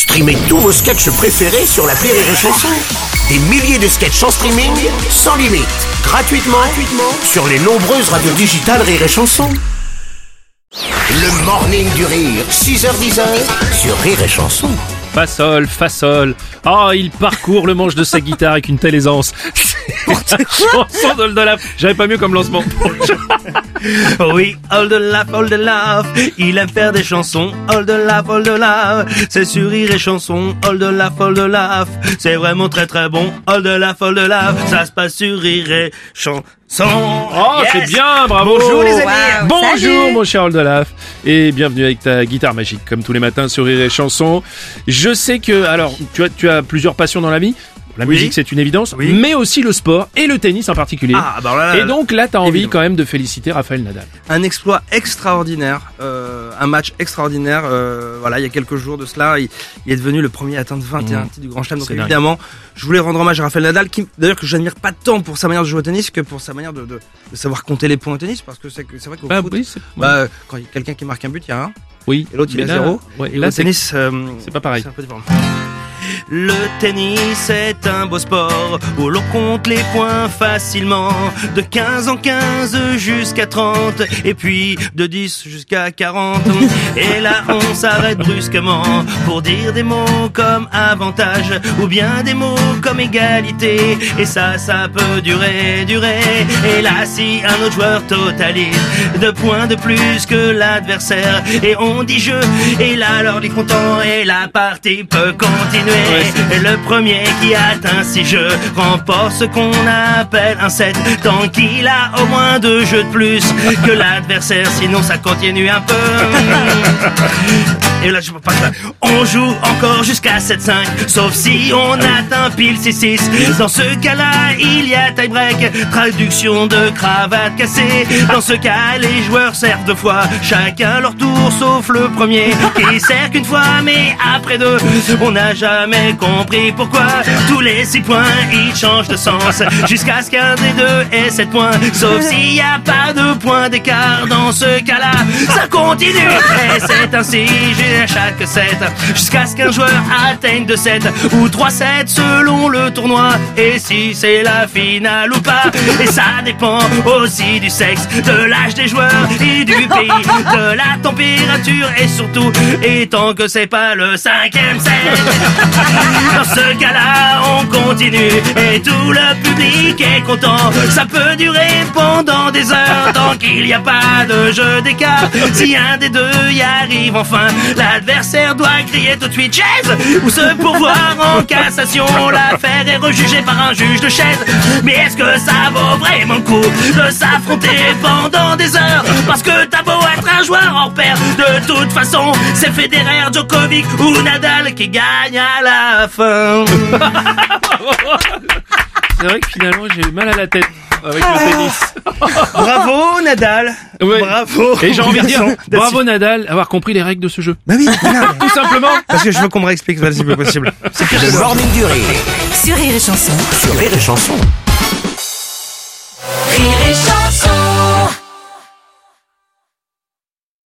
Streamez tous vos sketchs préférés sur la Rire et Chanson. Des milliers de sketchs en streaming, sans limite, gratuitement, gratuitement sur les nombreuses radios digitales Rire et Chanson. Le morning du rire, 6h10 sur Rire et Chanson. Fa sol, fa sol. Ah, il parcourt le manche de sa guitare avec une telle aisance. Chanson. J'avais pas mieux comme lancement. Oui, all the laugh, all the laugh. Il aime faire des chansons, all the laugh, all the laugh. C'est sur rire et chanson, all the laugh, all the laugh. C'est vraiment très très bon, all the laugh, all the laugh. Ça se passe sur rire et chanson. Oh, Yes. c'est bien, bravo. Bonjour les amis. Wow. Bonjour Salut. mon cher Oldolaf et bienvenue avec ta guitare magique comme tous les matins sur Rire et Chanson. Je sais que alors tu as tu as plusieurs passions dans la vie. La Oui. musique c'est une évidence, Oui. mais aussi le sport et le tennis en particulier. Ah, bah là, là, et donc là, t'as envie évidemment. quand même de féliciter Raphaël Nadal. un exploit extraordinaire, euh, un match extraordinaire. euh, voilà, il y a quelques jours de cela, il, il est devenu le premier à atteindre 21 Mmh. titres du Grand Chelem. Donc dingue. évidemment, je voulais rendre hommage à Rafael Nadal, qui d'ailleurs que j'admire pas tant pour sa manière de jouer au tennis que pour sa manière de, de, de savoir compter les points au tennis, parce que c'est vrai qu'au Bah foot, oui, c'est bah, quand il y a quelqu'un qui marque un but, il y a un, oui. et l'autre il Mais a zéro. ouais, Et là au tennis, euh, c'est pas pareil. c'est un peu différent. Le tennis est un beau sport où l'on compte les points facilement. De 15 en 15 jusqu'à 30 et puis de 10 jusqu'à 40. Et là on s'arrête brusquement pour dire des mots comme avantage ou bien des mots comme égalité. Et ça, ça peut durer, durer. Et là si un autre joueur totalise deux points de plus que l'adversaire et on dit jeu et là alors il est content et la partie peut continuer. Ouais, c'est- Et le premier qui atteint six jeux remporte ce qu'on appelle un set tant qu'il a au moins deux jeux de plus que l'adversaire sinon ça continue un peu. Et là, je peux pas. On joue encore jusqu'à 7-5, sauf si on atteint pile 6-6. Dans ce cas-là, il y a tie-break, traduction de cravate cassée. Dans ce cas, les joueurs servent deux fois, chacun leur tour, sauf le premier, qui sert qu'une fois, mais après deux. On n'a jamais compris pourquoi tous les 6 points, ils changent de sens, jusqu'à ce qu'un des deux ait 7 points. Sauf s'il n'y a pas de point d'écart, dans ce cas-là, ça continue. Et c'est ainsi, j'ai chaque set, jusqu'à ce qu'un joueur atteigne 2 sets ou 3 sets selon le tournoi. Et si c'est la finale ou pas, et ça dépend aussi du sexe, de l'âge des joueurs et du pays, de la température et surtout, et tant que c'est pas le cinquième set. Dans ce cas-là, on continue et tout le public est content. Ça peut durer pendant des heures tant qu'il n'y a pas de jeu d'écart. Si un des deux y arrive enfin, l'adversaire doit crier tout de suite chaise ou se pourvoir en cassation. L'affaire est rejugée par un juge de chaise. Mais est-ce que ça vaut vraiment le coup de s'affronter pendant des heures? Parce que t'as beau être un joueur hors pair, de toute façon, c'est Federer, Djokovic ou Nadal qui gagne à la fin. C'est vrai que finalement j'ai eu mal à la tête avec le tennis. Bravo Nadal. Ouais. Bravo. Et j'ai envie de dire bravo Nadal avoir compris les règles de ce jeu. Bah oui, Tout simplement. parce que je veux qu'on me réexplique voilà, si peu possible. Le morning du rire Sur Rire et Chanson. sur Rire et Chanson. Rire et Chanson.